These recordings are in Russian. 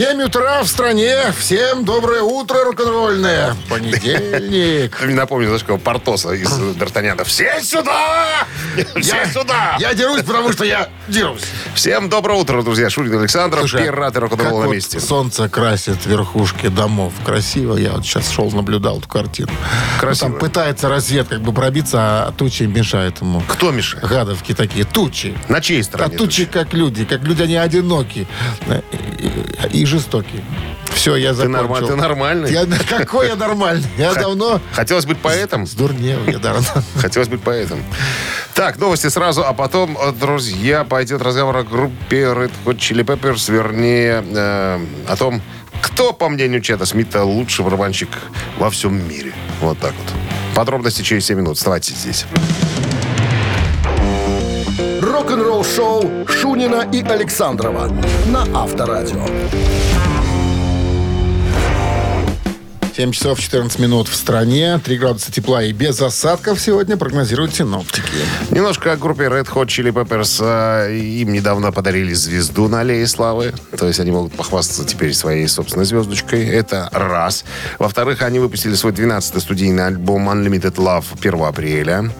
7 утра в стране. Всем доброе утро, рок-н-ролльное. Понедельник. Напомню, знаешь, кого Портоса из Д'Артаньяна. Все сюда! Все сюда! Я дерусь, потому что я дерусь. Всем доброго утра, друзья. Шурин Александров, Слушай, рад и как рок-н-ролл на месте. солнце красит верхушки домов. Красиво. Я вот сейчас шел, наблюдал эту картину. Красиво. Ну, там пытается рассвет как бы пробиться, а тучи мешают ему. Кто мешает? Гадовки такие. Тучи. На чьей А стороне? тучи как люди. Как люди, они одиноки. э, И, и жестокие. Все, я Ты, закончил. норма- ты нормальный? Я, какой я нормальный? Я давно Хотелось быть поэтом? сдурнел. Я давно. Хотелось быть поэтом. Так, новости сразу, а потом, э, друзья, пойдет разговор о группе Red Hot Chili Peppers, вернее, э, о том, кто, по мнению Чета Смита, лучший барабанщик во всем мире. Вот так вот. Подробности через 7 минут. Оставайтесь здесь. Рок-н-ролл-шоу Шунина и Александрова на Авторадио. 7 часов 14 минут в стране. 3 градуса тепла и без осадков сегодня прогнозируют синоптики. Немножко о группе Red Hot Chili Peppers. Э, Им недавно подарили звезду на Аллее Славы. То есть они могут похвастаться теперь своей собственной звездочкой. Это раз. Во-вторых, они выпустили свой 12-й студийный альбом Unlimited Love 1 апреля.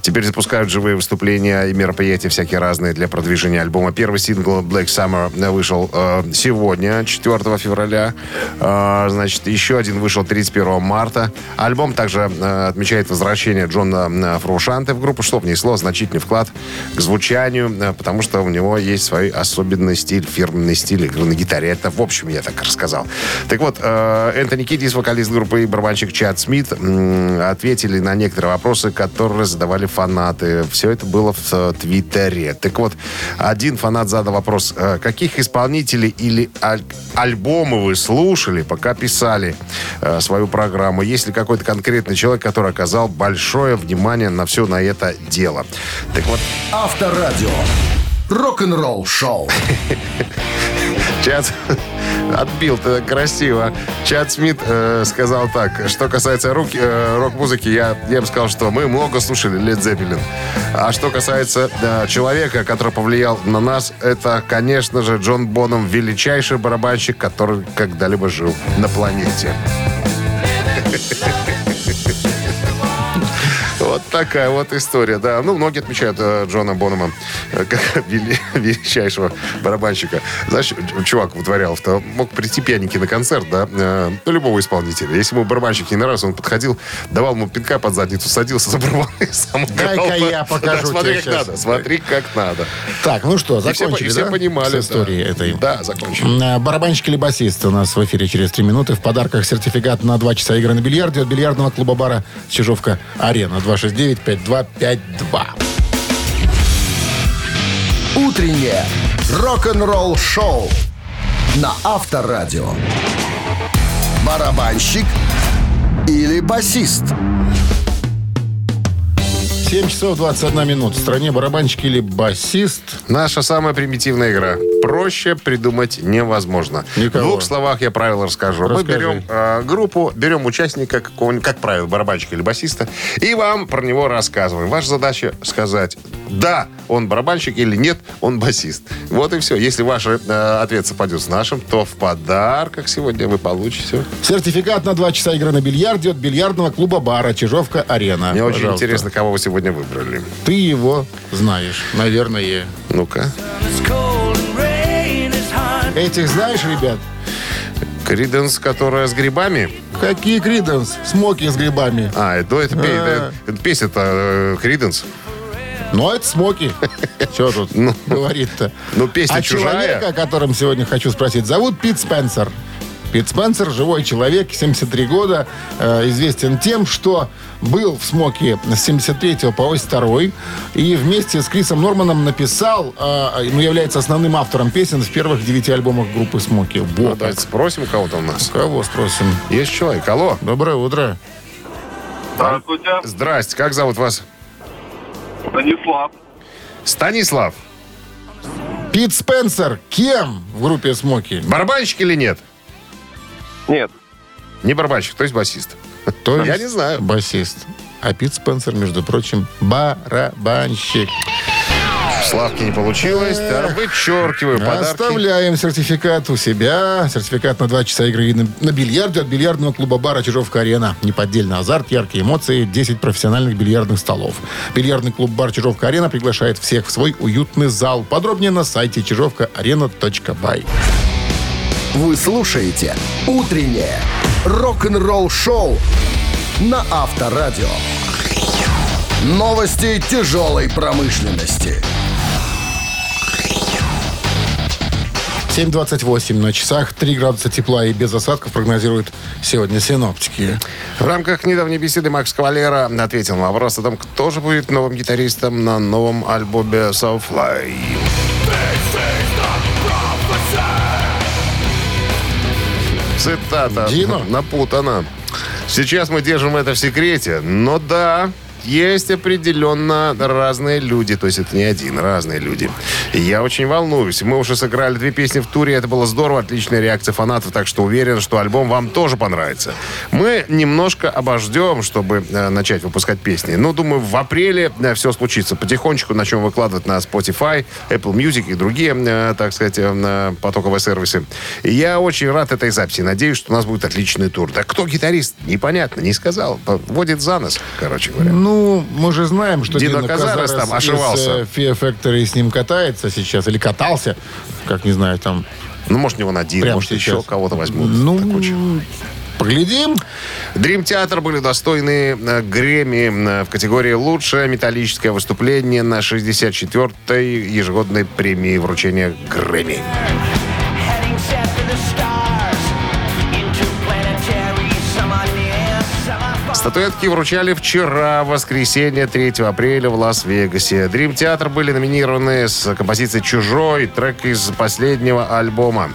Теперь запускают живые выступления и мероприятия всякие разные для продвижения альбома. Первый сингл Black Summer вышел э, сегодня, 4 февраля. Э, значит, еще один вышел 31 марта. Альбом также э, отмечает возвращение Джона э, Фрушанте в группу, что внесло значительный вклад к звучанию, э, потому что у него есть свой особенный стиль, фирменный стиль игры на гитаре. Это, в общем, я так рассказал. Так вот, э, Энтони Кидис, вокалист группы и барабанщик Чад Смит, м, ответили на некоторые вопросы, которые задавали фанаты. Все это было в э, Твиттере. Так вот, один фанат задал вопрос, э, каких исполнителей или аль- альбомы вы слушали, пока писали э, свою программу? Есть ли какой-то конкретный человек, который оказал большое внимание на все на это дело? Так вот, Авторадио. Рок-н-ролл-шоу. Чат отбил ты красиво. Чат Смит э, сказал так. Что касается рук, э, рок-музыки, я, я бы сказал, что мы много слушали Лед Зеппелин. А что касается э, человека, который повлиял на нас, это, конечно же, Джон Боном, величайший барабанщик, который когда-либо жил на планете. Вот такая вот история, да. Ну, многие отмечают э, Джона Бонома э, как вели- величайшего барабанщика. Знаешь, чувак вытворял, то мог прийти пьяненький на концерт, да, э, ну, любого исполнителя. Если ему барабанщик не нравился, он подходил, давал ему пинка под задницу, садился за барабан и сам. Дай-ка я покажу Да, смотри, как надо, смотри, как надо. Так, ну что, И все, закончили, и все да? понимали. С да. историей этой. Да, закончили. М, Барабанщик или басист у нас в эфире через 3 минуты. В подарках сертификат на 2 часа игры на бильярде от бильярдного клуба бара Чижовка Арена 269-5252. Утреннее рок-н-ролл-шоу на Авторадио. Барабанщик или басист? 7 часов 21 минут. В стране барабанщик или басист. Наша самая примитивная игра. Проще придумать невозможно. Никого. В двух словах я правила расскажу. Мы Расскажи. берем э, группу, берем участника, как правило, барабанщика или басиста, и вам про него рассказываем. Ваша задача сказать, да, он барабанщик или нет, он басист. Вот и все. Если ваш э, ответ совпадет с нашим, то в подарках сегодня вы получите. Сертификат на 2 часа игры на бильярде от бильярдного клуба бара Чижовка Арена. Мне очень Пожалуйста. интересно, кого вы сегодня выбрали. Ты его знаешь, наверное. Ну-ка. Этих знаешь, ребят? Криденс, которая с грибами. Какие Криденс? Смоки с грибами. А, это, это, А. это- песня-то Криденс. Ну, это смоки. Что тут говорит-то? ну, песня а чужая. человека, о котором сегодня хочу спросить, зовут Пит Спенсер. Пит Спенсер, живой человек, 73 года, э, известен тем, что был в «Смоке» с 73 по 82 и вместе с Крисом Норманом написал, э, ну, является основным автором песен в первых девяти альбомах группы «Смоки». Вот давайте спросим кого-то у нас. Кого спросим? Есть человек. Алло. Доброе утро. Здравствуйте, Здрасте. Как зовут вас? Станислав. Станислав. Пит Спенсер кем в группе «Смоки»? Барабанщик или нет? Нет, Не барабанщик, то есть басист. То Я есть не знаю. Басист. А Пит Спенсер, между прочим, барабанщик. Славки не получилось. Да, вычеркиваю подарки. Оставляем сертификат у себя. Сертификат на два часа игры на, на бильярде от бильярдного клуба бара Чижовка-Арена. Неподдельный азарт, яркие эмоции, 10 профессиональных бильярдных столов. Бильярдный клуб бар Чижовка-Арена приглашает всех в свой уютный зал. Подробнее на сайте чижовкаарена.бай. Вы слушаете «Утреннее рок-н-ролл-шоу» на Авторадио. Новости тяжелой промышленности. 7.28 на часах, 3 градуса тепла и без осадков прогнозируют сегодня синоптики. В рамках недавней беседы Макс Кавалера ответил на вопрос о том, кто же будет новым гитаристом на новом альбоме Soulfly. Цитата Дино? напутана. Сейчас мы держим это в секрете, но да, есть определенно разные люди. То есть это не один, разные люди. И я очень волнуюсь. Мы уже сыграли две песни в туре. Это было здорово, отличная реакция фанатов. Так что уверен, что альбом вам тоже понравится. Мы немножко обождем, чтобы э, начать выпускать песни. Ну, думаю, в апреле э, все случится. Потихонечку начнем выкладывать на Spotify, Apple Music и другие, э, так сказать, э, потоковые сервисы. И я очень рад этой записи. Надеюсь, что у нас будет отличный тур. Да кто гитарист? Непонятно, не сказал. Водит за нос, короче говоря. Ну, мы же знаем, что Дино Дино Казарес там ошивался. из э, Fear Factory с ним катается сейчас, или катался, как не знаю, там. Ну, может, не он один, Прямо может, сейчас. еще кого-то возьмут. Ну, поглядим. Дрим Театр были достойны э, Грэмми э, в категории «Лучшее металлическое выступление» на 64-й ежегодной премии вручения Грэмми. Статуэтки вручали вчера, в воскресенье, 3 апреля в Лас-Вегасе. Дрим Театр были номинированы с композицией «Чужой», трек из последнего альбома.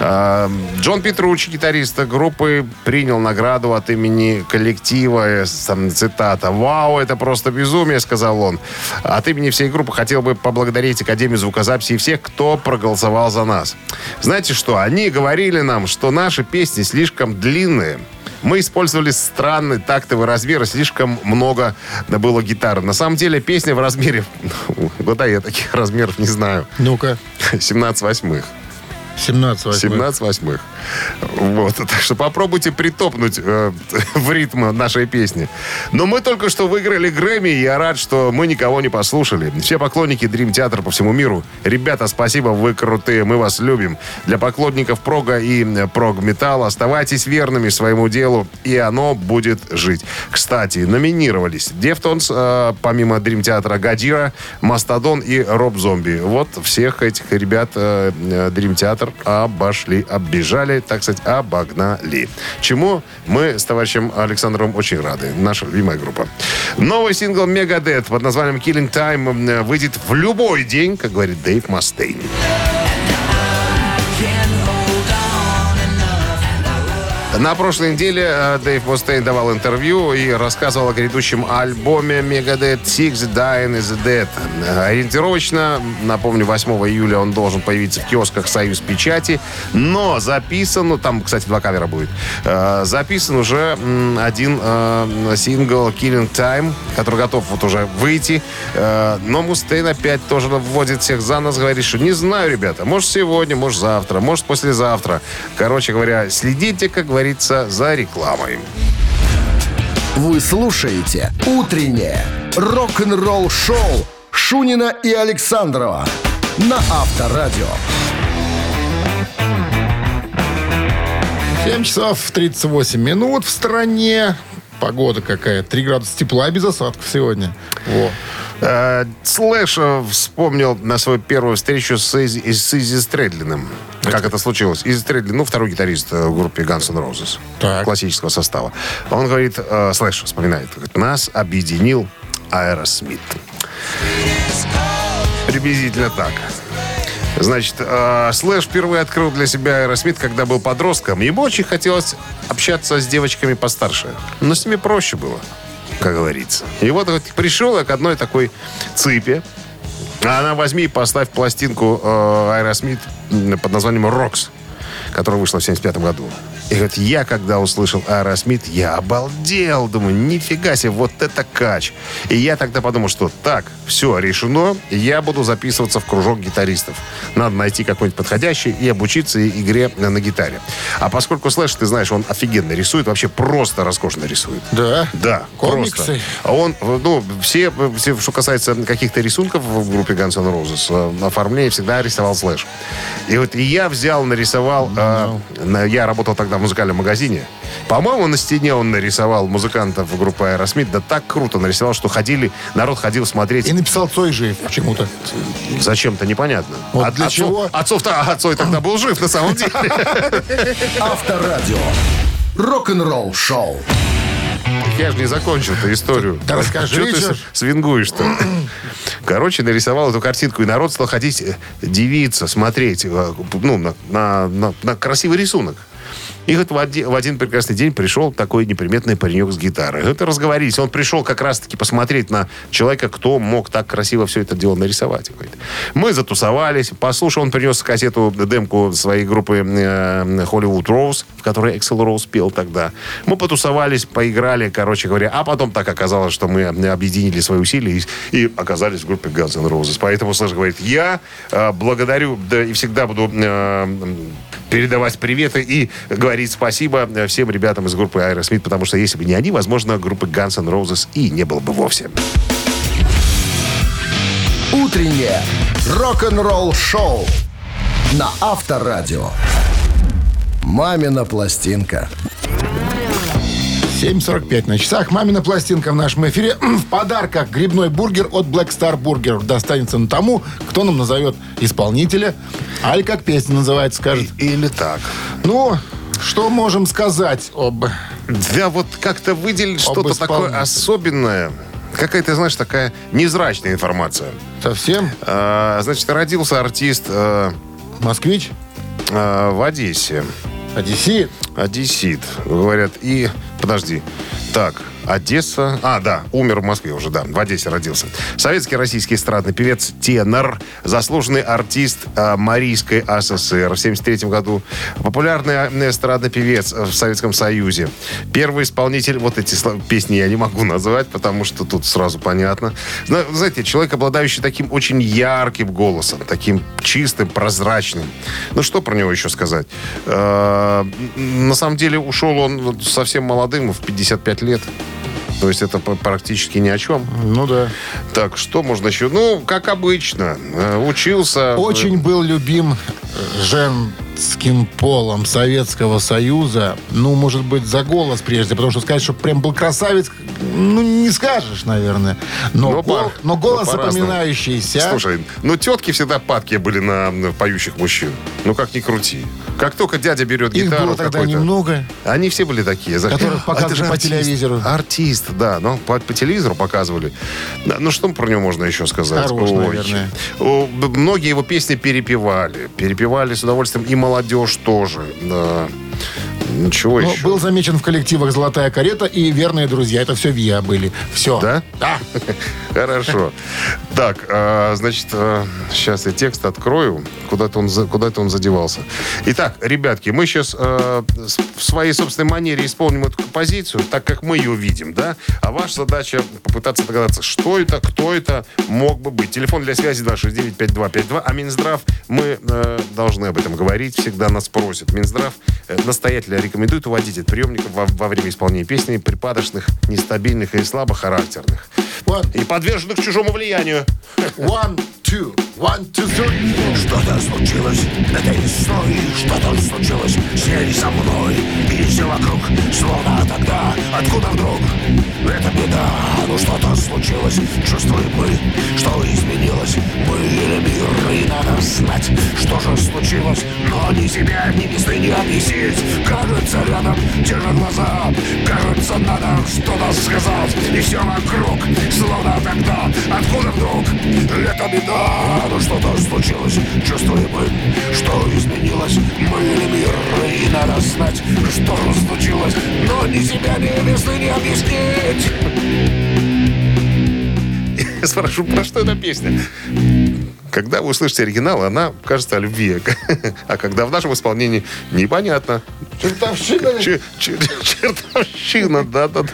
А, Джон Петручи, гитарист группы, принял награду от имени коллектива. э, Там цитата. «Вау, это просто безумие», — сказал он. От имени всей группы хотел бы поблагодарить Академию звукозаписи и всех, кто проголосовал за нас. Знаете что? Они говорили нам, что наши песни слишком длинные. Мы использовали странный тактовый размер, и слишком много было гитары. На самом деле песня в размере... Года я таких размеров не знаю. Ну-ка, 17 восьмых. 17 восьмых. 17 восьмых. Вот. Так что попробуйте притопнуть э, в ритм нашей песни. Но мы только что выиграли Грэмми, и я рад, что мы никого не послушали. Все поклонники Дрим Театра по всему миру. Ребята, спасибо, вы крутые, мы вас любим. Для поклонников прога и э, прог-металла оставайтесь верными своему делу, и оно будет жить. Кстати, номинировались Deftones, э, помимо Dream Theater а, Gojira, Mastodon и Rob Zombie. Вот всех этих ребят Dream Theater обошли, оббежали, так сказать, обогнали. Чему мы с товарищем Александром очень рады. Наша любимая группа. Новый сингл Megadeth под названием Killing Time выйдет в любой день, как говорит Дэйв Мастейн. На прошлой неделе э, Дэйв Мустейн давал интервью и рассказывал о грядущем альбоме Megadeth Six Dying is Dead. Ориентировочно, напомню, 8 июля он должен появиться в киосках «Союз Печати», но записан, ну там, кстати, два кавера будет, э, записан уже один э, сингл «Killing Time», который готов вот уже выйти. Но Мустейн опять тоже вводит всех за нос, говорит, что не знаю, ребята, может сегодня, может завтра, может послезавтра. Короче говоря, следите, как говорится, за рекламой. Вы слушаете «Утреннее рок-н-ролл-шоу» Шунина и Александрова на Авторадио. 7 часов 38 минут в стране. Погода какая. 3 градуса тепла без осадков сегодня. Во. Э, Слэш э, вспомнил на свою первую встречу с Изи, с Изи Стрэдлиным. Как это случилось? Изи Стрэдлин, ну, второй гитарист э, в группе Guns N' Roses. Так. Классического состава. Он говорит, э, Слэш вспоминает, говорит, нас объединил Аэросмит. Приблизительно так. Значит, э, Слэш впервые открыл для себя Аэросмит, когда был подростком. Ему очень хотелось общаться с девочками постарше. Но с ними проще было, как говорится. И вот, вот пришел я к одной такой цыпе. А она возьми и поставь пластинку э, Аэросмит под названием «Rocks», которая вышла в 75 году. И говорит, я когда услышал Аэросмит, я обалдел. Думаю, нифига себе, вот это кач. И я тогда подумал, что так, все решено, я буду записываться в кружок гитаристов. Надо найти какой-нибудь подходящий и обучиться игре на, гитаре. А поскольку Слэш, ты знаешь, он офигенно рисует, вообще просто роскошно рисует. Да. Да, Комиксы. просто. Он, ну, все, все, что касается каких-то рисунков в группе Guns N' Roses, э, оформление всегда рисовал Слэш. И вот и я взял, нарисовал, э, на- я работал тогда музыкальном магазине. По-моему, на стене он нарисовал музыкантов группы Аэросмит, да так круто нарисовал, что ходили, народ ходил смотреть. И написал Цой жив почему-то. Зачем-то непонятно. Вот От- для отцов- чего? Отцов-то, а Цой тогда был жив на самом деле. Авторадио. Рок-н-ролл шоу. Я же не закончил эту историю. Да расскажи, Чё ты свингуешь-то? Короче, нарисовал эту картинку, и народ стал ходить э, дивиться, смотреть э, ну, на, на- на- на красивый рисунок. И вот в один, в один прекрасный день пришел такой неприметный паренек с гитарой. Это разговорились. Он пришел как раз-таки посмотреть на человека, кто мог так красиво все это дело нарисовать. Говорит. Мы затусовались. Послушал, он принес кассету, демку своей группы э, Hollywood Rose, в которой Эксел Роуз пел тогда. Мы потусовались, поиграли, короче говоря. А потом так оказалось, что мы объединили свои усилия и, и оказались в группе Guns N' Roses. Поэтому Слэш говорит, я э, благодарю да, и всегда буду э, передавать приветы и говорить спасибо э, всем ребятам из группы Aerosmith, потому что если бы не они, возможно, группы Guns N' Roses и не было бы вовсе. Утреннее рок-н-ролл шоу на Авторадио. Мамина пластинка. 7.45 на часах. Мамина пластинка в нашем эфире. В подарках грибной бургер от Black Star Burger достанется на тому, кто нам назовет исполнителя. Аль как песня называется, скажет. Или так. Ну, что можем сказать об... Да, вот как-то выделить что-то такое особенное. Какая-то, знаешь, такая невзрачная информация. Совсем? А, значит, родился артист э, Москвич? э, в Одессе. Одессит? Одессит, говорят. И, подожди, так, Одесса... А, да, умер в Москве уже, да, в Одессе родился. Советский российский эстрадный певец, тенор, заслуженный артист э, Марийской АССР в 73 году, популярный э, эстрадный певец в Советском Союзе, первый исполнитель, вот эти песни я не могу назвать, потому что тут сразу понятно. Зна- Знаете, человек, обладающий таким очень ярким голосом, таким чистым, прозрачным. Ну, что про него еще сказать? Э, На самом деле ушел он совсем молодым, в 55 лет. То есть это практически ни о чем. Ну да. Так, что можно еще? Ну, как обычно, э, учился. Очень был любим э, женским полом Советского Союза. Ну, может быть, за голос прежде, потому что сказать, что прям был красавец, ну, не скажешь, наверное. Но, Ну, гол- по- но голос ну, по-разному. запоминающийся. Слушай, ну тетки всегда падки были на, на поющих мужчин. Ну как ни крути. Как только дядя берет Их гитару было тогда немного. Они все были такие. Которых «А, показывали же по артист». телевизору. Артист, да. Ну, по, по телевизору показывали. Ну, что про него можно еще сказать? Хорош, наверное. О, б- Многие его песни перепевали. Перепевали с удовольствием. И молодежь тоже. Да. Ну, чего Но еще? был замечен в коллективах «Золотая карета» и «Верные друзья». Это все ВИА были. Все. Да? Да. Хорошо. Так, а, значит, сейчас я текст открою. Куда-то он, куда-то он задевался. Итак, ребятки, мы сейчас в своей собственной манере исполним эту композицию, так как мы ее видим, да? А ваша задача попытаться догадаться, что это, кто это мог бы быть. Телефон для связи 269-5252. А Минздрав, мы э, должны об этом говорить, всегда нас просят. Минздрав э, настоятельно рекомендует уводить от приемников во, во время исполнения песни припадочных, нестабильных и слабохарактерных. One, И подверженных чужому влиянию. one, two, one, two, three. Что-то случилось? Этой весной, что-то случилось? С ней со мной И все вокруг, словно тогда, откуда вдруг? Это беда, ну что-то случилось? Чувствуем мы, что изменилось. Были мир, и надо знать, что же случилось. Но ни себя, ни весны не объяснить. Кажется, рядом те же глаза. Кажется, надо что-то сказать. И все вокруг, словно тогда. Откуда вдруг? Это беда Ну что-то случилось, чувствуем мы Что изменилось, мы или мир И надо знать, что же случилось Но ни себя, ни весны не объяснить Я спрашиваю, про что эта песня? Когда вы услышите оригинал, она кажется о любви. А когда в нашем исполнении, непонятно. Чертовщина Чертовщина, да-да-да.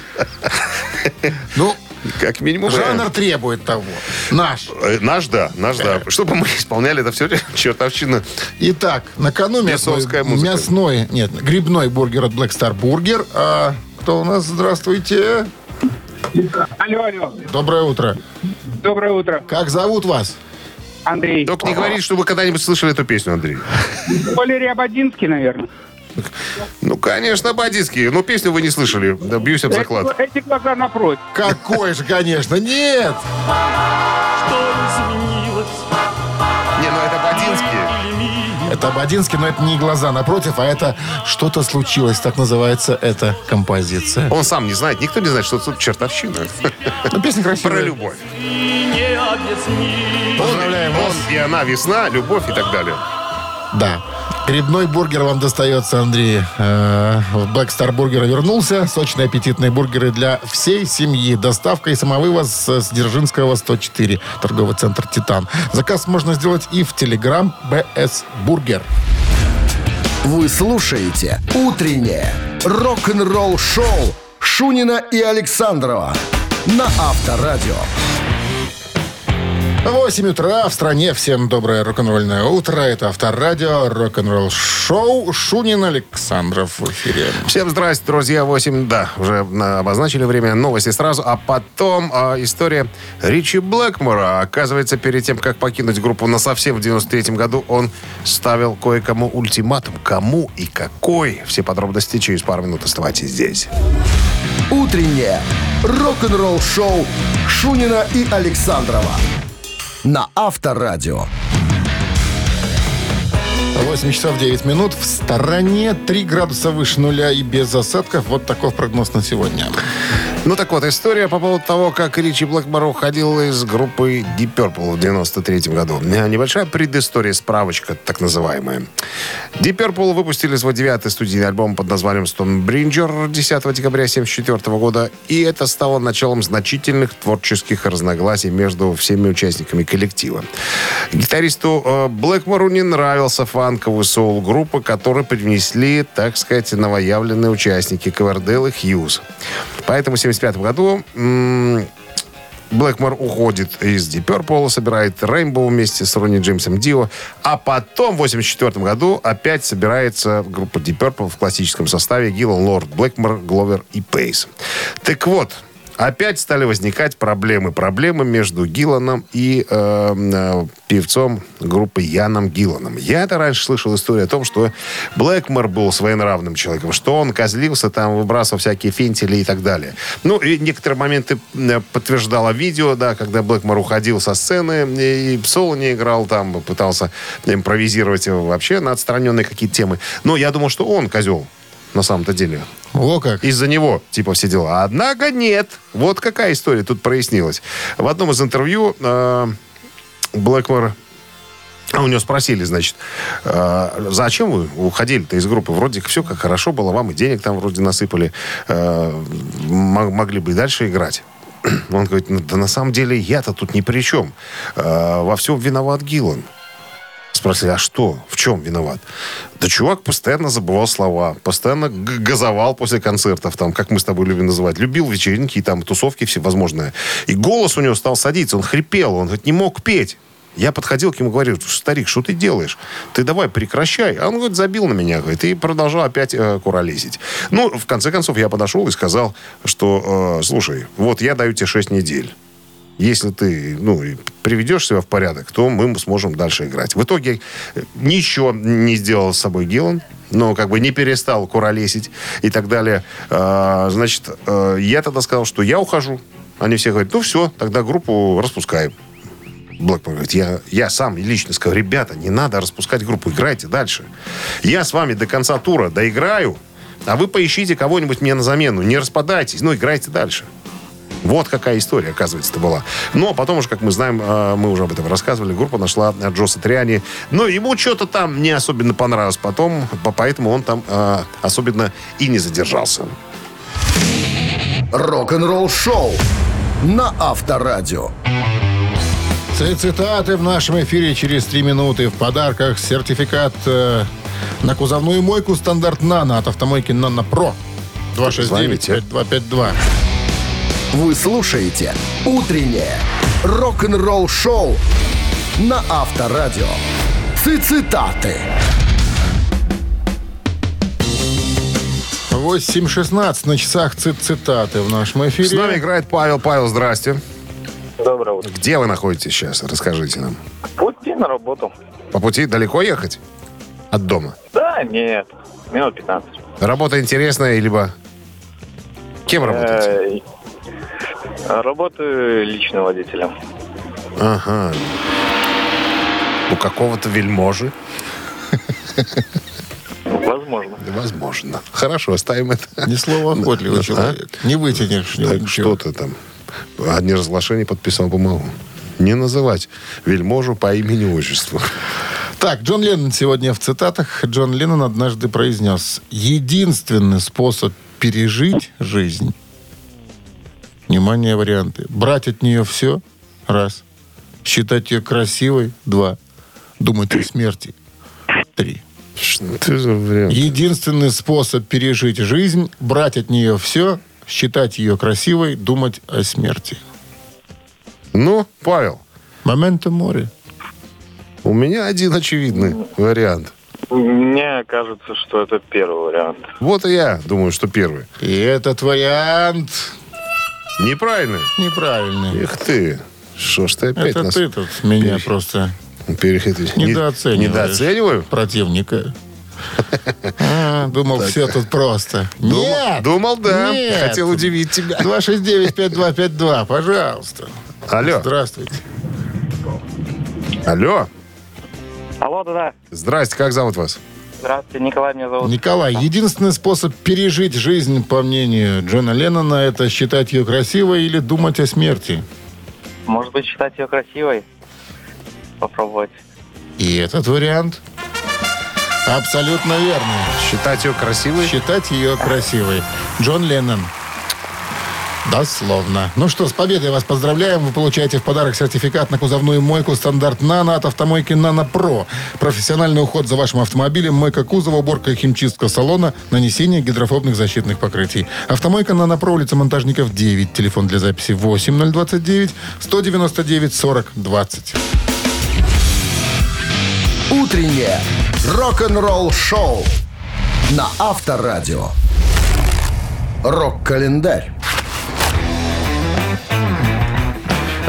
Ну, Как минимум. жанр требует того. Наш. Э, Наш, да, наш, да. Чтобы мы исполняли это все чертовщина. Итак, на кону мясной, музыка. мясной, нет, грибной бургер от Black Star Burger. А кто у нас? Здравствуйте. Алло, алло. Доброе утро. Доброе утро. Как зовут вас? Андрей. Только не говорите, что вы когда-нибудь слышали эту песню, Андрей. Валерий Абадинский, наверное. Ну, конечно, Бадиский. Но песню вы не слышали. Да, бьюсь об заклад. Эти, эти глаза напротив. Какой же, конечно. Нет. Не, ну это Бадинский. Это Абадинский, но это не глаза напротив, а это что-то случилось. Так называется эта композиция. Он сам не знает, никто не знает, что тут чертовщина. Ну, песня красивая. Про любовь. Поздравляем Он вас. и она, весна, любовь и так далее. Да. Грибной бургер вам достается, Андрей. Э, В Star Burger вернулся. Сочные аппетитные бургеры для всей семьи. Доставка и самовывоз с Дзержинского 104. Торговый центр «Титан». Заказ можно сделать и в Телеграм БС Бургер. Вы слушаете «Утреннее рок-н-ролл-шоу» Шунина и Александрова на Авторадио. 8 утра в стране. Всем доброе рок-н-ролльное утро. Это Авторадио, рок-н-ролл шоу. Шунин Александров в эфире. Всем здрасте, друзья. 8, да, уже на- обозначили время новости сразу. А потом а, история Ричи Блэкмора. Оказывается, перед тем, как покинуть группу на совсем в 93 году, он ставил кое-кому ультиматум. Кому и какой? Все подробности через пару минут. Оставайтесь здесь. «Утреннее рок-н-ролл-шоу» Шунина и Александрова на Авторадио. 8 часов 9 минут. В стороне 3 градуса выше нуля и без осадков. Вот такой прогноз на сегодня. Ну так вот, история по поводу того, как Ричи Блэкмор уходил из группы Deep Purple в 93 году. Э, Небольшая предыстория, справочка, так называемая. Deep Purple выпустили свой девятый студийный альбом под названием Stonebridger 10 декабря 1974 года, и это стало началом значительных творческих разногласий между всеми участниками коллектива. Гитаристу э, Блэкмору не нравился фанковый соул группы, который привнесли, так сказать, новоявленные участники Ковердейл и Хьюз. Поэтому в 1975 году Блэкмор уходит из Deep Purple, собирает Rainbow вместе с Ронни Джеймсом Дио, а потом в 1984 году опять собирается группа Deep Purple в классическом составе Гиллан, Лорд, Блэкмор, Гловер и Пейс. Так вот, опять стали возникать проблемы. Проблемы между Гилланом и э, э, певцом группы Яном Гилланом. Я это раньше слышал историю о том, что Блэкмор был своенравным человеком, что он козлился, там выбрасывал всякие фентили и так далее. Ну, и некоторые моменты э, подтверждало видео, да, когда Блэкмор уходил со сцены и соло не играл, там пытался импровизировать вообще на отстраненные какие-то темы. Но я думал, что он козел на самом-то деле. О, как. Из-за него, типа, все дела. Однако нет. Вот какая история тут прояснилась. В одном из интервью э, Блэкмор... А у него спросили, значит, «Э, зачем вы уходили-то из группы? Вроде все как хорошо было, вам и денег там вроде насыпали, э, могли бы и дальше играть. Он говорит, «Ну, да на самом деле я-то тут ни при чем. Э, во всем виноват Гиллан. Спросили, а что? В чем виноват? Да чувак постоянно забывал слова, постоянно газовал после концертов, там, как мы с тобой любим называть. Любил вечеринки и там тусовки всевозможные. И голос у него стал садиться, он хрипел, он говорит, не мог петь. Я подходил к нему говорю, старик, что ты делаешь? Ты давай прекращай. А он говорит, забил на меня, говорит, и продолжал опять э, куролесить. Ну, в конце концов, я подошел и сказал, что, э, слушай, вот я даю тебе 6 недель. Если ты ну, приведешь себя в порядок, то мы сможем дальше играть. В итоге э, ничего не сделал с собой Гиллан, но как бы не перестал куролесить и так далее. А, значит, э, я тогда сказал, что я ухожу. Они все говорят, ну все, тогда группу распускаем. Блэкмор говорит, я, я сам лично сказал, ребята, не надо распускать группу, играйте дальше. Я с вами до конца тура доиграю, а вы поищите кого-нибудь мне на замену. Не распадайтесь, ну играйте дальше. Вот какая история, оказывается, это была. Но потом уже, как мы знаем, э, мы уже об этом рассказывали, группа нашла э, Джоса Триани. Но ему что-то там не особенно понравилось потом, по- поэтому он там э, особенно и не задержался. Рок-н-ролл-шоу на Авторадио. Цитаты в нашем эфире через три минуты. В подарках сертификат э, на кузовную мойку стандарт «Нано» от автомойки «Нано Про». Звоните. 269-5252. Вы слушаете «Утреннее рок-н-ролл-шоу» на Авторадио. Цитаты. 8.16 на часах цит цитаты в нашем эфире. С нами играет Павел. Павел, здрасте. Доброе утро. Где вы находитесь сейчас? Расскажите нам. Пути на работу. По пути далеко ехать? От дома? Да, нет. Минут 15. Работа интересная, либо... Кем работаете? Э, Работаю личным водителем. Ага. У какого-то вельможи? Возможно. Возможно. Хорошо, оставим это. Не словоохотливый А? человек. Не вытянешь. Так, ничего. что ты там? Одни разглашения подписал бумагу. Не называть вельможу по имени-отчеству. Так, Джон Леннон сегодня в цитатах. Джон Леннон однажды произнес, единственный способ пережить жизнь, внимание, варианты, брать от нее все, раз, считать ее красивой, два, думать о смерти, три. Что за вариант? Единственный способ пережить жизнь, брать от нее все, считать ее красивой, думать о смерти. Ну, Павел, Моменто море. у меня один очевидный вариант. Мне кажется, что это первый вариант. Вот и я думаю, что первый. И этот вариант Неправильный. неправильный. Эх ты. Что ж ты опять Это нас ты тут меня пере- просто перехитрил? недооцениваешь. Недооцениваю? противника. А, думал, все тут просто. Думал- Нет! Думал, да. Нет. Хотел удивить тебя. 269-5252, пожалуйста. Алло. Здравствуйте. Алло. Алло, да-да. Здрасте, как зовут вас? Здравствуйте, Николай меня зовут. Николай, единственный способ пережить жизнь, по мнению Джона Леннона, это считать ее красивой или думать о смерти. Может быть, считать ее красивой? Попробовать. И этот вариант абсолютно верный. Считать ее красивой? Считать ее красивой. Джон Леннон. Дословно. Ну что, с победой вас поздравляем. Вы получаете в подарок сертификат на кузовную мойку стандарт «Нано» от автомойки «Нано Про». Профессиональный уход за вашим автомобилем, мойка кузова, уборка и химчистка салона, нанесение гидрофобных защитных покрытий. Автомойка «Нано Про», улица Монтажников, 9. Телефон для записи 8029 199 40 20. Утреннее рок-н-ролл-шоу на Авторадио. Рок-календарь.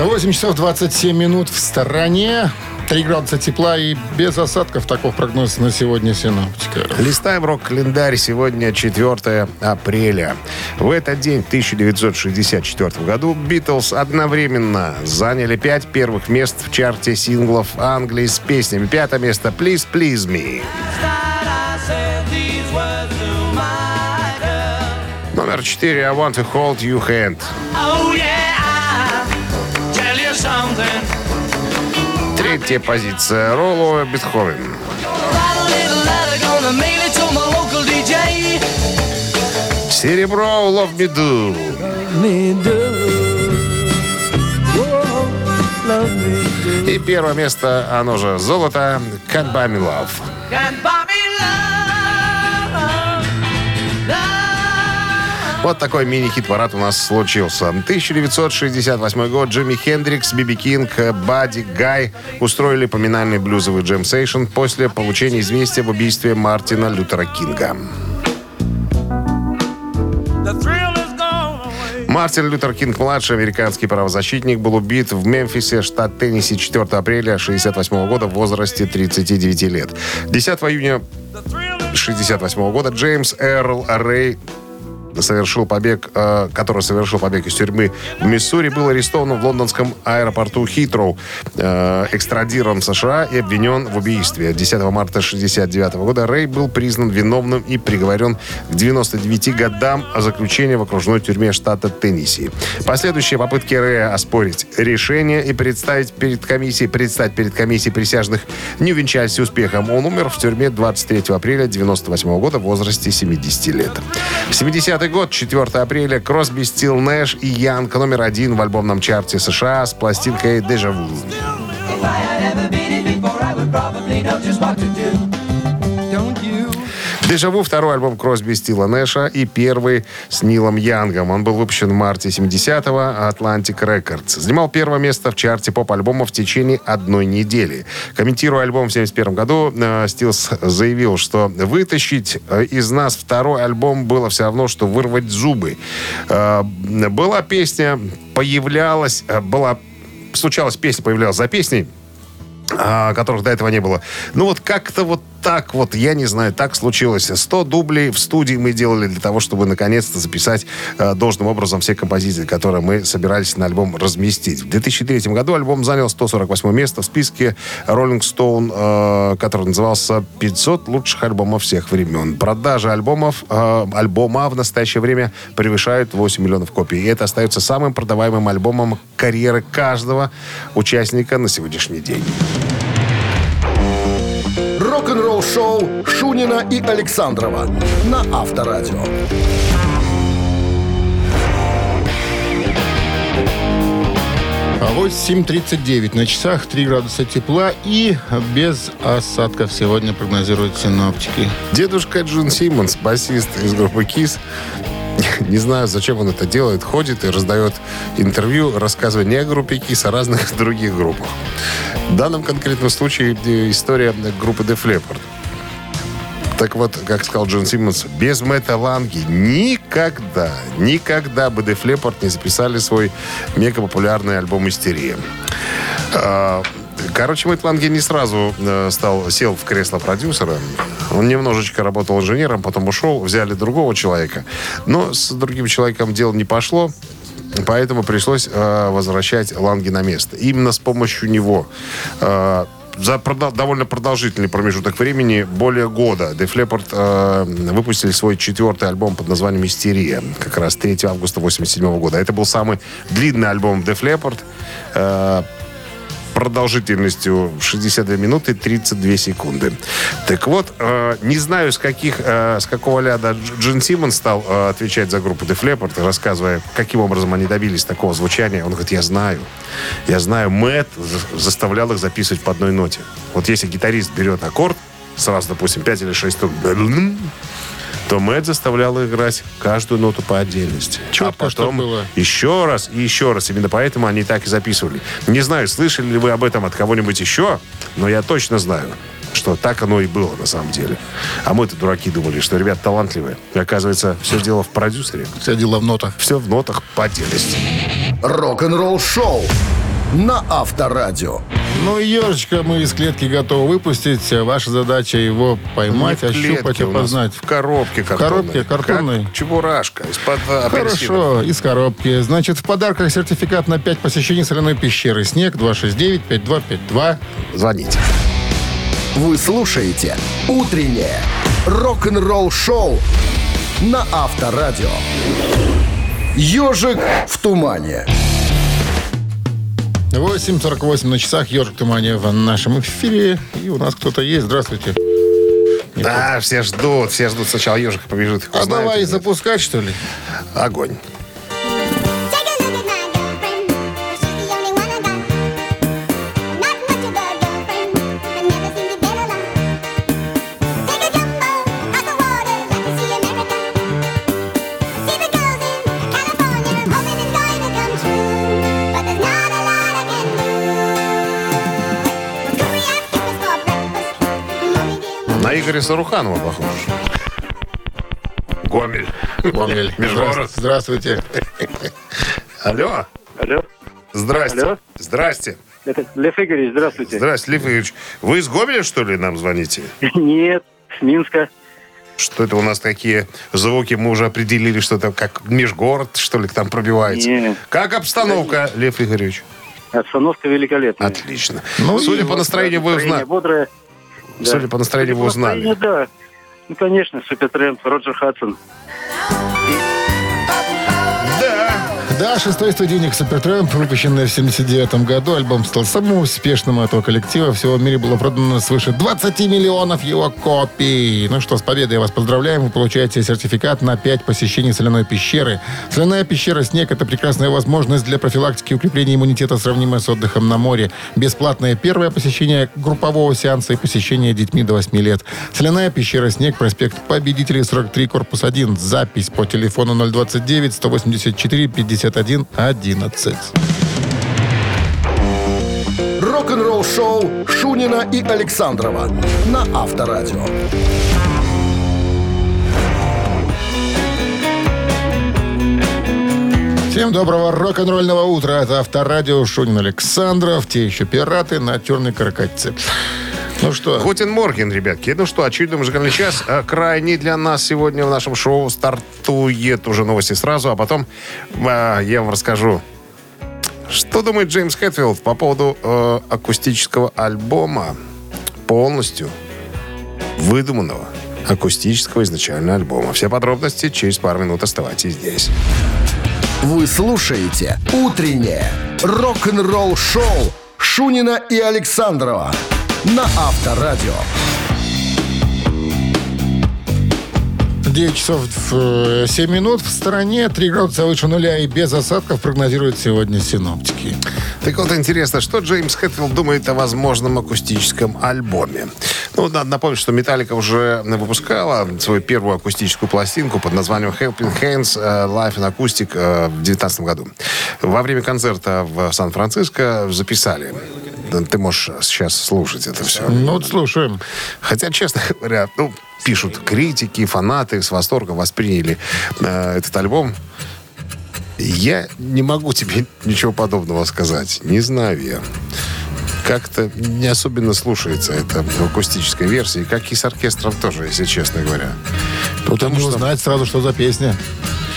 8 часов 27 минут в стороне. 3 градуса тепла и без осадков. Таков прогноз на сегодня синоптика. Листаем рок-календарь. Сегодня 4 апреля. В этот день, в 1964 году, Битлз одновременно заняли пять первых мест в чарте синглов Англии с песнями. Пятое место «Please, Please Me». Номер четыре «I Want to Hold You Hand». Третья позиция «Ролло Бетховен». Серебро «Love Me Do». И первое место, оно же золото, «Can't Buy Me Love». Вот такой мини-хит-парад у нас случился. 1968 год. Джимми Хендрикс, Биби Кинг, Бадди Гай устроили поминальный блюзовый джем-сейшн после получения известия об убийстве Мартина Лютера Кинга. Мартин Лютер Кинг-младший, американский правозащитник, был убит в Мемфисе, штат Теннесси, 4 апреля 1968 года в возрасте 39 лет. 10 июня 1968 года Джеймс Эрл Рэй совершил побег, э, который совершил побег из тюрьмы в Миссури, был арестован в лондонском аэропорту Хитроу, э, экстрадирован в США и обвинен в убийстве. 10 марта 1969 года Рэй был признан виновным и приговорен к 99 годам заключения в окружной тюрьме штата Теннесси. Последующие попытки Рэя оспорить решение и представить перед комиссией, предстать перед комиссией присяжных не увенчались успехом. Он умер в тюрьме 23 апреля 1998 года в возрасте 70 лет. 70 год, 4 апреля, Кросби, Стил, Нэш и Янг номер один в альбомном чарте США с пластинкой «Дежаву». If. Дежаву второй альбом Кросби Стила Нэша и первый с Нилом Янгом. Он был выпущен в марте 70-го Atlantic Records. Занимал первое место в чарте поп-альбома в течение одной недели. Комментируя альбом в 71 году, э, Стилс заявил, что вытащить э, из нас второй альбом было все равно, что вырвать зубы. Э, Была песня, появлялась, была случалась песня, появлялась за песней, а, которых до этого не было. Ну вот как-то вот так вот, я не знаю, так случилось. 100 дублей в студии мы делали для того, чтобы наконец-то записать э, должным образом все композиции, которые мы собирались на альбом разместить. В 2003 году альбом занял 148 место в списке Rolling Stone, э, который назывался «500 лучших альбомов всех времен». Продажи альбомов, э, альбома в настоящее время превышают 8 миллионов копий. И это остается самым продаваемым альбомом карьеры каждого участника на сегодняшний день. Рок-н-ролл шоу Шунина и Александрова на Авторадио. А вот 7.39 на часах, 3 градуса тепла и без осадков сегодня прогнозируют синоптики. Дедушка Джон Симмонс, басист из группы Kiss, не знаю, зачем он это делает, ходит и раздает интервью, рассказывая не о группе Kiss, а разных других группах. В данном конкретном случае э, история группы Def Leppard. Так вот, как сказал Джон Симмонс, без Мэтта Ланги никогда, никогда бы Def Leppard не записали свой мега популярный альбом «Истерия». Короче, Мэтт Ланге не сразу э, стал, сел в кресло продюсера. Он немножечко работал инженером, потом ушел, взяли другого человека. Но с другим человеком дело не пошло. Поэтому пришлось э, возвращать Ланги на место. Именно с помощью него э, за продол- довольно продолжительный промежуток времени, более года, Leppard э, выпустили свой четвертый альбом под названием «Истерия», как раз 3 августа 87 года. Это был самый длинный альбом Leppard, э, продолжительностью 62 минуты 32 секунды. Так вот, э, не знаю, с каких, э, с какого ляда Дж- Джин Симмон стал э, отвечать за группу Def Leppard, рассказывая, каким образом они добились такого звучания. Он говорит, я знаю. Я знаю, Мэтт за- заставлял их записывать по одной ноте. Вот если гитарист берет аккорд, сразу, допустим, 5 или 6 струн, то Мэтт заставлял играть каждую ноту по отдельности. Четко, а что потом было. еще раз и еще раз. Именно поэтому они так и записывали. Не знаю, слышали ли вы об этом от кого-нибудь еще, но я точно знаю, что так оно и было на самом деле. А мы-то дураки думали, что ребята талантливые. И оказывается, все дело в продюсере. Все дело в нотах. Все в нотах по отдельности. Рок-н-ролл шоу на Авторадио. Ну, и ежечка мы из клетки готовы выпустить. Ваша задача его поймать, Не в клетке ощупать, у нас, опознать. В коробке картонной. коробке картонной? Как чебурашка из-под апельсина. Хорошо, из коробки. Значит, в подарках сертификат на 5 посещений соляной пещеры. Снег 269-5252. Звоните. Вы слушаете «Утреннее рок-н-ролл-шоу» на Авторадио. «Ежик в тумане». 8.48 на часах. Ежик Тумания в нашем эфире. И у нас кто-то есть. Здравствуйте. Да, все ждут, все ждут. Сначала ежик побежит. А давай запускать, что ли? Огонь. Игоря Саруханова похож. Гомель. Гомель. Межгород. Здравствуйте. Алло. Алло, Здрасте. Алло. Здрасте. это Лев Игоревич, здравствуйте. Здрасте, Лев Игоревич. Вы из Гомеля, что ли, нам звоните? Нет, с Минска. Что это у нас такие звуки? Мы уже определили, что это как межгород, что ли, там пробивается. Не. Как обстановка, Лев Игоревич? Обстановка великолепная. Отлично. Ну Судя и по настроению, вы узнали. бодрое. Да. Судя по настроению, вы Судя по узнали. настроению, Да. Ну, конечно, Супертрэмп, Роджер Хадсон. Да, шестой студийник Супертрэмп, выпущенный в 79 году. Альбом стал самым успешным этого коллектива. Всего в мире было продано свыше 20 миллионов его копий. Ну что, с победой вас поздравляем. Вы получаете сертификат на 5 посещений соляной пещеры. Соляная пещера «Снег» — это прекрасная возможность для профилактики и укрепления иммунитета, сравнимая с отдыхом на море. Бесплатное первое посещение группового сеанса и посещение детьми до 8 лет. Соляная пещера «Снег», проспект Победителей, 43, корпус 1. Запись по телефону 029 184 51 11. Рок-н-ролл шоу Шунина и Александрова на Авторадио. Всем доброго рок-н-ролльного утра. Это Авторадио Шунин Александров. Те еще пираты на черной каракатице. Ну что, Guten Morgen, ребятки. Ну что, очередной музыкальный час. А, Крайний для нас сегодня в нашем шоу стартует уже новости сразу, а потом а, я вам расскажу, что думает Джеймс Хэтфилд по поводу э, акустического альбома полностью выдуманного акустического изначально альбома. Все подробности через пару минут оставайтесь здесь. Вы слушаете «Утреннее рок-н-ролл-шоу» Шунина и Александрова на Авторадио. 9 часов э, 7 минут в стороне, 3 градуса выше нуля и без осадков прогнозируют сегодня синоптики. Так вот, интересно, что Джеймс Хэтфилд думает о возможном акустическом альбоме? Ну, надо напомнить, что Металлика уже выпускала свою первую акустическую пластинку под названием Helping Hands э, Live in Acoustic э, в 2019 году. Во время концерта в Сан-Франциско записали. Ты можешь сейчас слушать это все. Ну, вот слушаем. Хотя, честно говоря, ну, пишут критики, фанаты с восторгом восприняли э, этот альбом. Я не могу тебе ничего подобного сказать. Не знаю я. Как-то не особенно слушается это в акустической версии, как и с оркестром тоже, если честно говоря. Тут не узнать сразу, что за песня.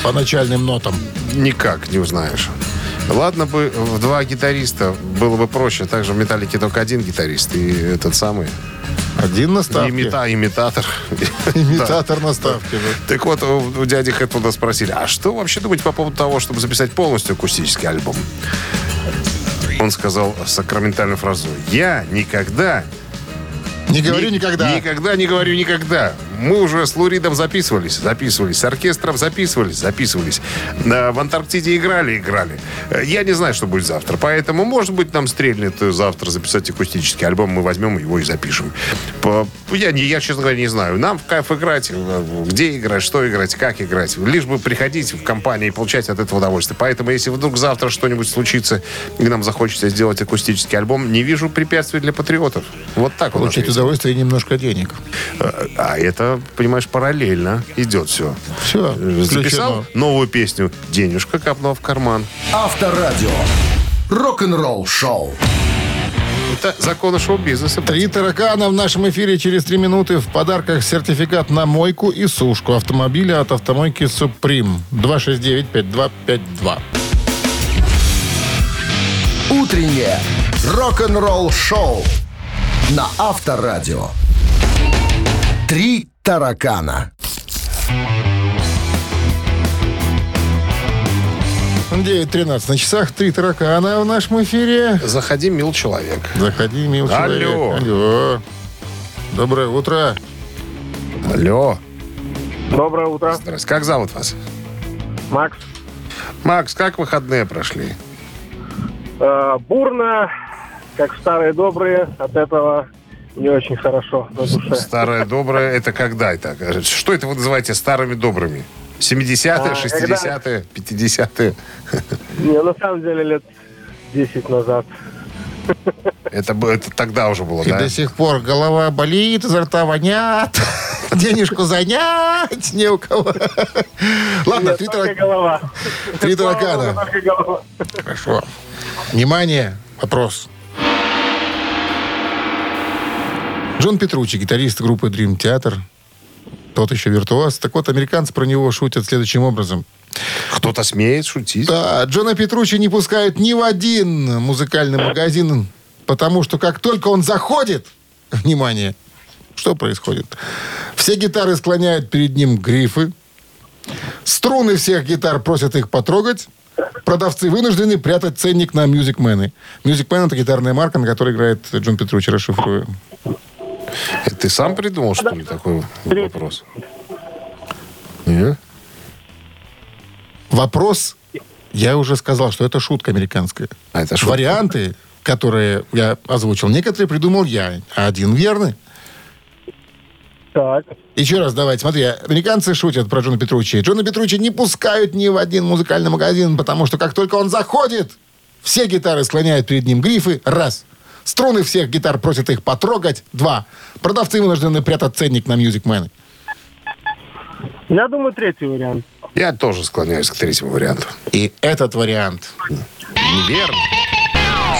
По начальным нотам. Никак не узнаешь. Ладно бы в два гитариста было бы проще. Также в «Металлике» только один гитарист. И этот самый Один на ставке. имита, имитатор. Имитатор на ставке. Так вот, у, дяди Хэтфилда спросили, а что вообще думаете по поводу того, чтобы записать полностью акустический альбом? Он сказал сакраментальную фразу. Я никогда... Не говорю ни- никогда. Никогда не говорю никогда. Мы уже с Луридом записывались, записывались. С оркестром записывались, записывались. На- В Антарктиде играли, играли. Э, Я не знаю, что будет завтра. Поэтому, может быть, нам стрельнет э, завтра записать акустический альбом. Мы возьмем его и запишем. Я, я, честно говоря, не знаю. Нам в кайф играть. э, Где играть, что играть, как играть. Лишь бы приходить в компанию и получать от этого удовольствие. Поэтому, если вдруг завтра что-нибудь случится, и нам захочется сделать акустический альбом, не вижу препятствий для патриотов. Вот так вот. Получить удовольствие и немножко денег. А это, понимаешь, параллельно идет все. Все, Записал новую песню, денежка капнула в карман. Авторадио. Рок-н-ролл шоу. Это законы шоу-бизнеса. Три таракана в нашем эфире через три минуты. В подарках сертификат на мойку и сушку автомобиля от автомойки «Суприм». 269-5252. Утреннее рок-н-ролл шоу на Авторадио. Три таракана. 9.13 на часах. Три таракана в нашем эфире. Заходи, мил человек. Заходи, мил человек. Алло. Алло. Доброе утро. Алло. Доброе утро. Здрасте. Как зовут вас? Макс. Макс, как выходные прошли? Э, бурно, как старые добрые, от этого не очень хорошо на душе. Старое доброе, это когда это? Что это вы называете старыми добрыми? 70-е, А, 60-е, 50-е? Не, на самом деле лет 10 назад. Это, это тогда уже было, И да? до сих пор голова болит, изо рта вонят. Денежку занять не у кого. Ладно, Нет, три только тарак- голова. три таракана. Хорошо. Внимание, вопрос. Джон Петручи, гитарист группы Dream Theater, тот еще виртуоз. Так вот, американцы про него шутят следующим образом. Кто-то смеет шутить? Да, Джона Петручи не пускают ни в один музыкальный магазин, потому что как только он заходит, внимание, что происходит? Все гитары склоняют перед ним грифы, струны всех гитар просят их потрогать, Продавцы вынуждены прятать ценник на Music Man. Music Man это гитарная марка, на которой играет Джон Петручи, расшифрую. Это ты сам придумал, что ли, такой вопрос? Нет? Вопрос, я уже сказал, что это шутка американская. А, это шутка. Варианты, которые я озвучил, некоторые придумал я, а один верный. Так. Еще раз давайте, смотри, американцы шутят про Джона Петручи. Джона Петручи не пускают ни в один музыкальный магазин, потому что как только он заходит, все гитары склоняют перед ним грифы, раз. Струны всех гитар просят их потрогать, два. Продавцы вынуждены прятать ценник на Music Man. Я думаю, третий вариант. Я тоже склоняюсь к третьему варианту. И этот вариант Неверно.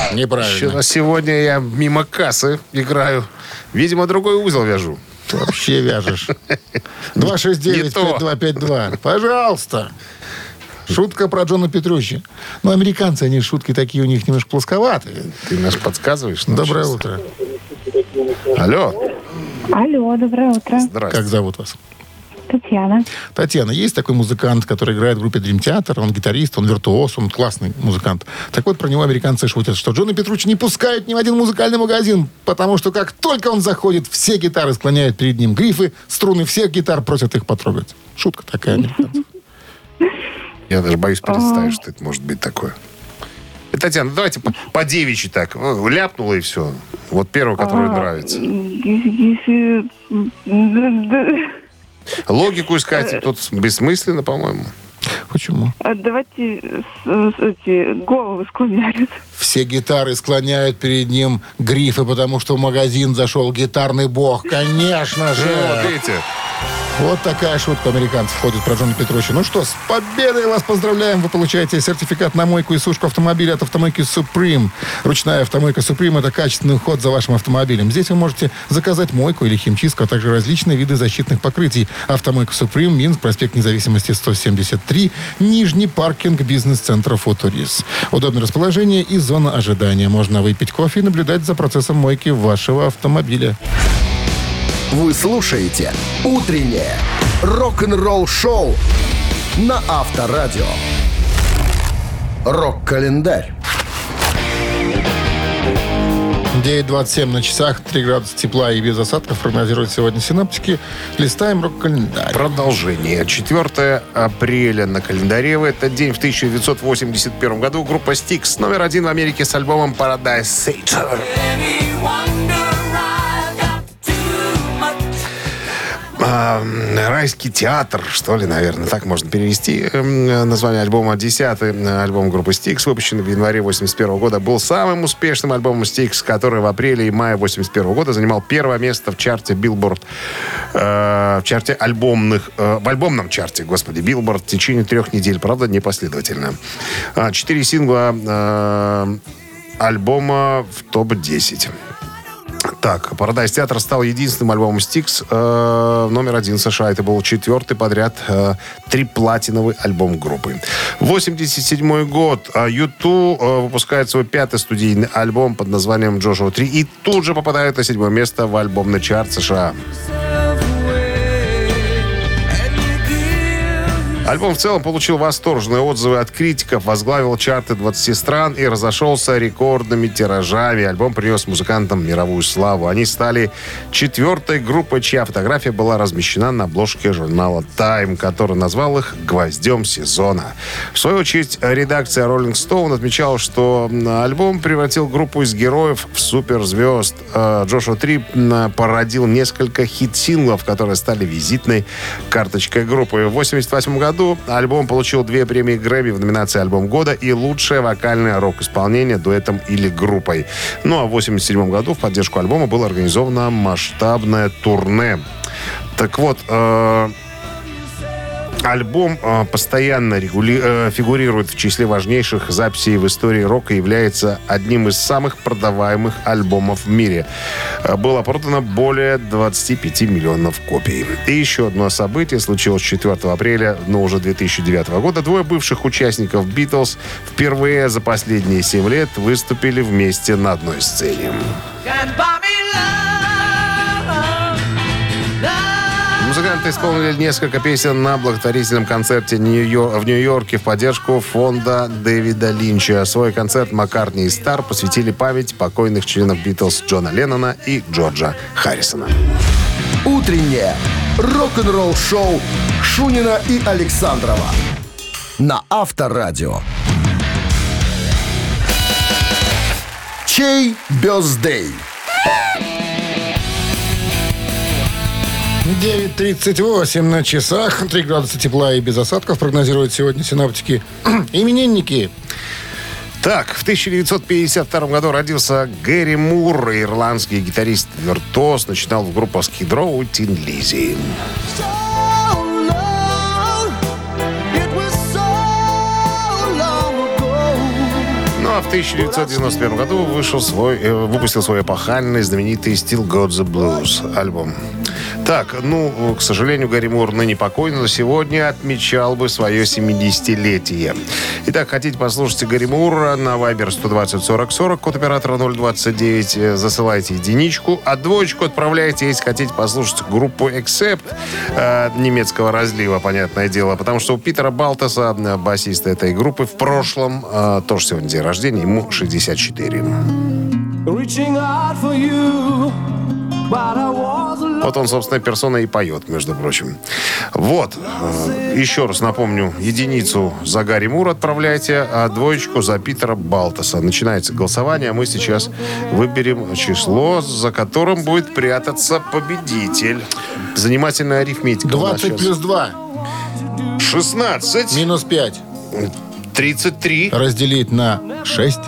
Еще неправильно. на сегодня я мимо кассы играю. Видимо, другой узел вяжу. Ты вообще вяжешь. Не то. 269-5252. Пожалуйста. Шутка про Джона Петручи. Ну, американцы, они шутки такие у них немножко плосковатые. Ты нас подсказываешь? Ну, Доброе сейчас. утро. Алло. Алло, доброе утро. Как Здравствуйте. зовут вас? Татьяна. Татьяна, есть такой музыкант, который играет в группе Dream Theater, он гитарист, он виртуоз, он классный музыкант. Так вот, про него американцы шутят, что Джона Петручи не пускают ни в один музыкальный магазин, потому что как только он заходит, все гитары склоняют перед ним грифы, струны всех гитар просят их потрогать. Шутка такая американцев. Я даже боюсь представить, что это может быть такое. Э, Татьяна, давайте по, по девичьи так. Э, Ляпнула и все. Вот первый, который нравится. Если... Логику искать тут бессмысленно, по-моему. Почему? А Давайте эти головы склоняют. Все гитары склоняют перед ним грифы, потому что в магазин зашел гитарный бог. Конечно же! Вот, видите? Вот такая шутка американцев ходит про Джона Петручи. Ну что, с победой вас поздравляем. Вы получаете сертификат на мойку и сушку автомобиля от автомойки Supreme. Ручная автомойка Supreme – это качественный уход за вашим автомобилем. Здесь вы можете заказать мойку или химчистку, а также различные виды защитных покрытий. Автомойка Supreme, Минск, проспект Независимости 173, Нижний паркинг бизнес-центра Футурис. Удобное расположение и зона ожидания. Можно выпить кофе и наблюдать за процессом мойки вашего автомобиля. Вы слушаете «Утреннее рок-н-ролл-шоу» на Авторадио. Рок-календарь. 9.27 на часах, 3 градуса тепла и без осадков прогнозируют сегодня синаптики. Листаем рок-календарь. Продолжение. 4 апреля на календаре. В этот день в 1981 году группа Styx номер один в Америке с альбомом Paradise City. А, Райский театр, что ли, наверное, так можно перевести. Эм, Название альбома «Десятый». Альбом группы Styx, выпущенный в январе 81 года, был самым успешным альбомом Styx, который в апреле и мае 81 года занимал первое место в чарте Billboard, э, в чарте альбомных, э, в альбомном чарте, господи, Billboard в течение трех недель, правда, непоследовательно. А, Четыре сингла э, альбома в топ-10. Так, Paradise Theater стал единственным альбомом Styx э, номер один в США. Это был четвертый подряд э, триплатиновый альбом группы. 87 год. э, U2 э, выпускает свой пятый студийный альбом под названием «Джошуа 3» и тут же попадает на седьмое место в альбомный чарт США. Альбом в целом получил восторженные отзывы от критиков, возглавил чарты 20 стран и разошелся рекордными тиражами. Альбом принес музыкантам мировую славу. Они стали четвертой группой, чья фотография была размещена на обложке журнала Time, который назвал их «Гвоздем сезона». В свою очередь, редакция Rolling Stone отмечала, что альбом превратил группу из героев в суперзвезд. Э, Джошуа Три м, породил несколько хит-синглов, которые стали визитной карточкой группы. В 1988 году альбом получил две премии Грэмми в номинации «Альбом года» и «Лучшее вокальное рок-исполнение дуэтом или группой». Ну а в 1987 году в поддержку альбома было организовано масштабное турне. Так вот, э, Альбом э, постоянно регули- э, фигурирует в числе важнейших записей в истории рока и является одним из самых продаваемых альбомов в мире. Э, было продано более 25 миллионов копий. И еще одно событие случилось 4 апреля, но уже 2009 года. Двое бывших участников «Битлз» впервые за последние 7 лет выступили вместе на одной сцене. Музыканты исполнили несколько песен на благотворительном концерте в Нью-Йорке в поддержку фонда Дэвида Линча. Свой концерт Маккартни и Стар посвятили память покойных членов Битлз Джона Леннона и Джорджа Харрисона. Утреннее рок-н-ролл-шоу Шунина и Александрова на Авторадио. Чей бездей? 9.38 на часах. 3 градуса тепла и без осадков прогнозируют сегодня синоптики. Именинники. Так, в 1952 году родился Гэри Мур, ирландский гитарист-виртуоз, начинал в группе Skid Row Тин Лизи. Ну а в 1991 году вышел свой, э, выпустил свой эпохальный знаменитый Still Got the Blues альбом. Так, ну, к сожалению, Гарри Мур ныне покойный, но сегодня отмечал бы свое 70-летие. Итак, хотите послушать Гарри Мура на Viber 120 40 40, код оператора 029, э, засылайте единичку, а двоечку отправляйте, если хотите послушать группу Accept э, немецкого разлива, понятное дело, потому что у Питера Балтаса, э, басиста этой группы, в прошлом, э, тоже сегодня день рождения, ему 64. Вот он, собственно, персона и поет, между прочим. Вот. Э, Еще раз напомню. Единицу за Гарри Мур отправляйте, а двоечку за Питера Балтаса. Начинается голосование, а мы сейчас выберем число, за которым будет прятаться победитель. Занимательная арифметика. у нас 20 сейчас. плюс 2. 16. Минус 5. 33. Разделить на 6.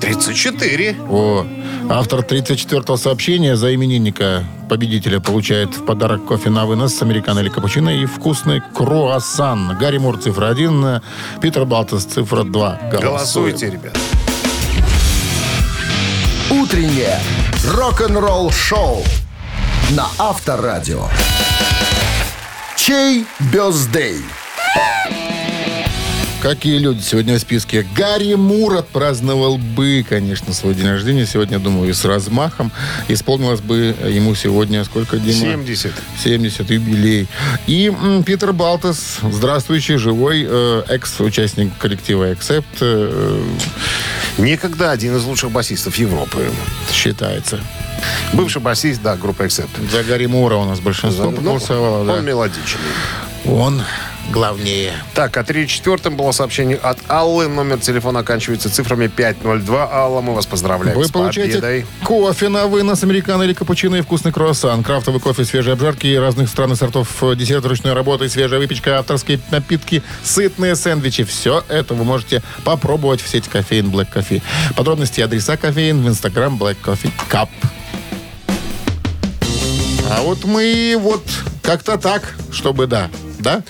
34. О, автор 34-го сообщения за именинника победителя получает в подарок кофе на вынос с американо или капучино и вкусный круассан. Гарри Мур цифра 1, Питер Балтас цифра 2. Голосуйте, ребят. Утреннее рок-н-ролл-шоу на Авторадио. Чей бездей? Какие люди сегодня в списке? Гарри Мур отпраздновал бы, конечно, свой день рождения. Сегодня, думаю, и с размахом. Исполнилось бы ему сегодня сколько, Дима? 70. 70 юбилей. И м, Питер Балтас, здравствующий, живой э, экс-участник коллектива Accept, э, Некогда один из лучших басистов Европы. считается. Бывший басист, да, группы Accept. За Гарри Мура у нас большинство Ну, проголосовало. да. Он мелодичный. Он главнее. Так, а 34-м было сообщение от Аллы. Номер телефона оканчивается цифрами 502. Алла, мы вас поздравляем Вы с получаете победой. кофе на вынос, американо или капучино и вкусный круассан, крафтовый кофе, свежие обжарки разных стран и сортов, э, десерт ручной работы, свежая выпечка, авторские напитки, сытные сэндвичи. Все это вы можете попробовать в сети кофеин Black Coffee. Подробности и адреса кофеин в инстаграм Black Coffee Cup. А вот мы вот как-то так, чтобы да. Да?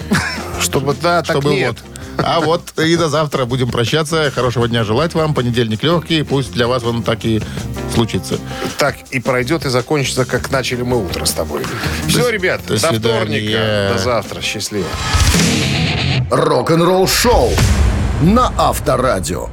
Чтобы да, так чтобы нет. вот. А вот и до завтра будем прощаться. Хорошего дня желать вам. Понедельник легкий. Пусть для вас он так и случится. Так и пройдет и закончится, как начали мы утро с тобой. Все, ребят, до до, вторника. До завтра. Счастливо. Рок-н-ролл-шоу на Авторадио.